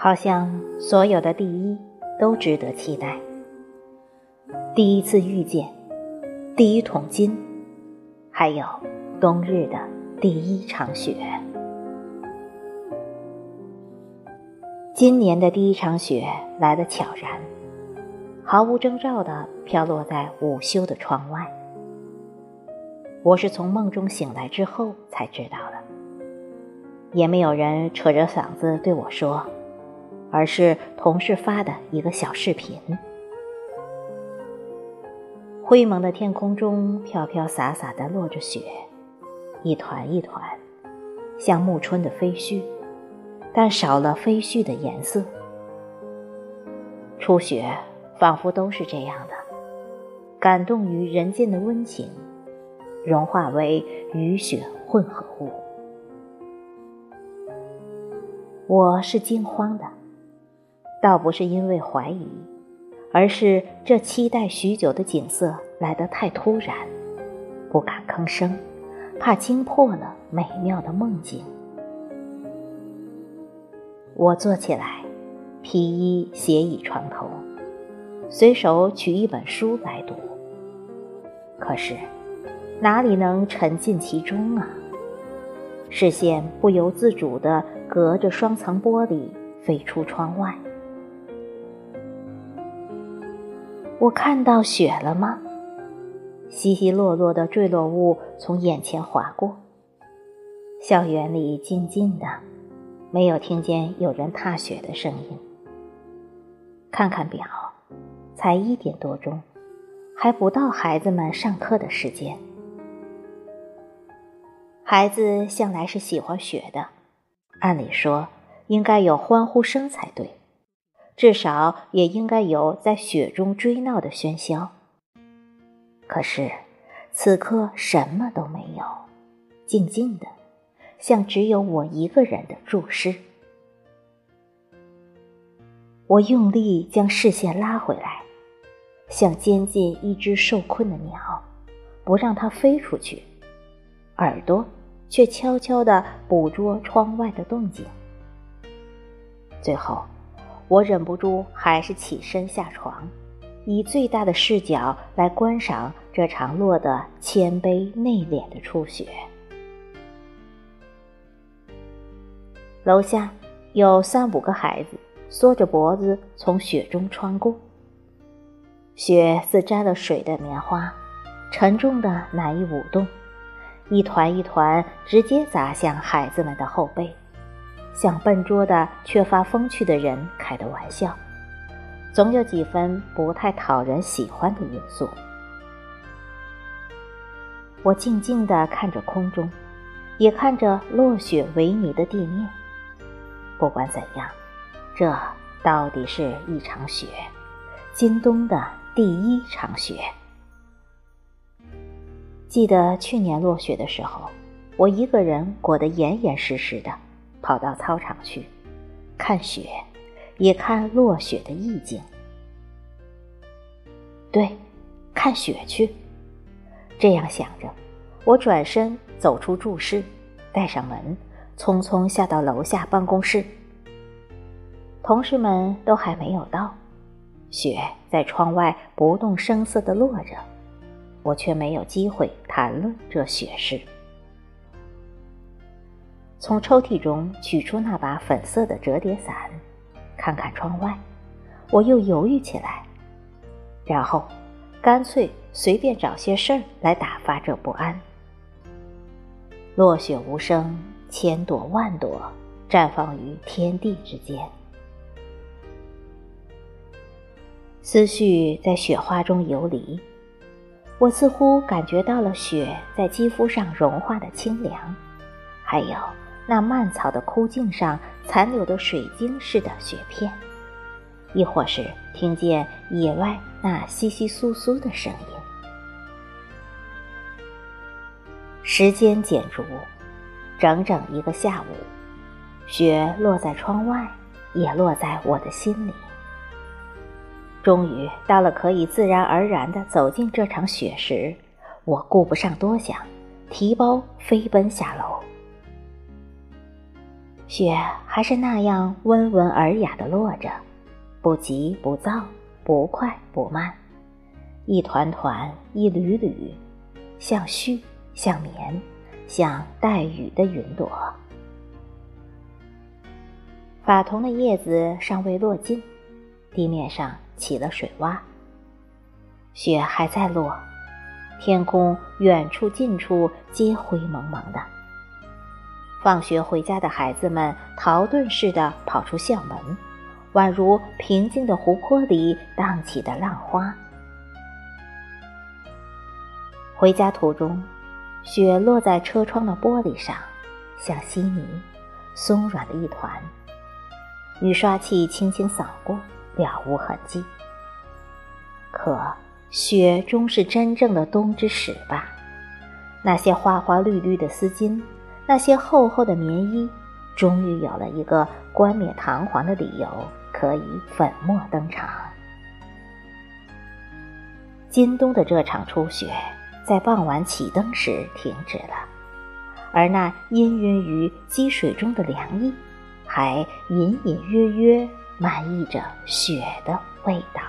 好像所有的第一都值得期待。第一次遇见，第一桶金，还有冬日的第一场雪。今年的第一场雪来得悄然，毫无征兆地飘落在午休的窗外。我是从梦中醒来之后才知道的，也没有人扯着嗓子对我说。而是同事发的一个小视频。灰蒙的天空中飘飘洒洒的落着雪，一团一团，像暮春的飞絮，但少了飞絮的颜色。初雪仿佛都是这样的，感动于人间的温情，融化为雨雪混合物。我是惊慌的。倒不是因为怀疑，而是这期待许久的景色来得太突然，不敢吭声，怕惊破了美妙的梦境。我坐起来，披衣斜倚床头，随手取一本书来读。可是，哪里能沉浸其中啊？视线不由自主地隔着双层玻璃飞出窗外。我看到雪了吗？稀稀落落的坠落物从眼前划过。校园里静静的，没有听见有人踏雪的声音。看看表，才一点多钟，还不到孩子们上课的时间。孩子向来是喜欢雪的，按理说应该有欢呼声才对。至少也应该有在雪中追闹的喧嚣。可是，此刻什么都没有，静静的，像只有我一个人的注视。我用力将视线拉回来，像监禁一只受困的鸟，不让它飞出去，耳朵却悄悄地捕捉窗外的动静。最后。我忍不住，还是起身下床，以最大的视角来观赏这场落得谦卑内敛的初雪。楼下有三五个孩子缩着脖子从雪中穿过，雪似沾了水的棉花，沉重的难以舞动，一团一团直接砸向孩子们的后背。像笨拙的、缺乏风趣的人开的玩笑，总有几分不太讨人喜欢的因素。我静静地看着空中，也看着落雪为泥的地面。不管怎样，这到底是一场雪，今冬的第一场雪。记得去年落雪的时候，我一个人裹得严严实实的。跑到操场去，看雪，也看落雪的意境。对，看雪去。这样想着，我转身走出住室，带上门，匆匆下到楼下办公室。同事们都还没有到，雪在窗外不动声色地落着，我却没有机会谈论这雪事。从抽屉中取出那把粉色的折叠伞，看看窗外，我又犹豫起来，然后干脆随便找些事儿来打发这不安。落雪无声，千朵万朵绽放于天地之间，思绪在雪花中游离，我似乎感觉到了雪在肌肤上融化的清凉，还有。那蔓草的枯茎上残留的水晶似的雪片，亦或是听见野外那窸窸窣窣的声音。时间减逐，整整一个下午，雪落在窗外，也落在我的心里。终于到了可以自然而然地走进这场雪时，我顾不上多想，提包飞奔下楼。雪还是那样温文尔雅的落着，不急不躁，不快不慢，一团团，一缕缕，像絮，像绵，像带雨的云朵。法桐的叶子尚未落尽，地面上起了水洼。雪还在落，天空远处近处皆灰蒙蒙的。放学回家的孩子们逃遁似的跑出校门，宛如平静的湖泊里荡起的浪花。回家途中，雪落在车窗的玻璃上，像稀泥，松软的一团。雨刷器轻轻扫过，了无痕迹。可雪终是真正的冬之始吧？那些花花绿绿的丝巾，那些厚厚的棉衣，终于有了一个冠冕堂皇的理由，可以粉墨登场。今冬的这场初雪，在傍晚起灯时停止了，而那氤氲于积水中的凉意。还隐隐约约漫溢着雪的味道。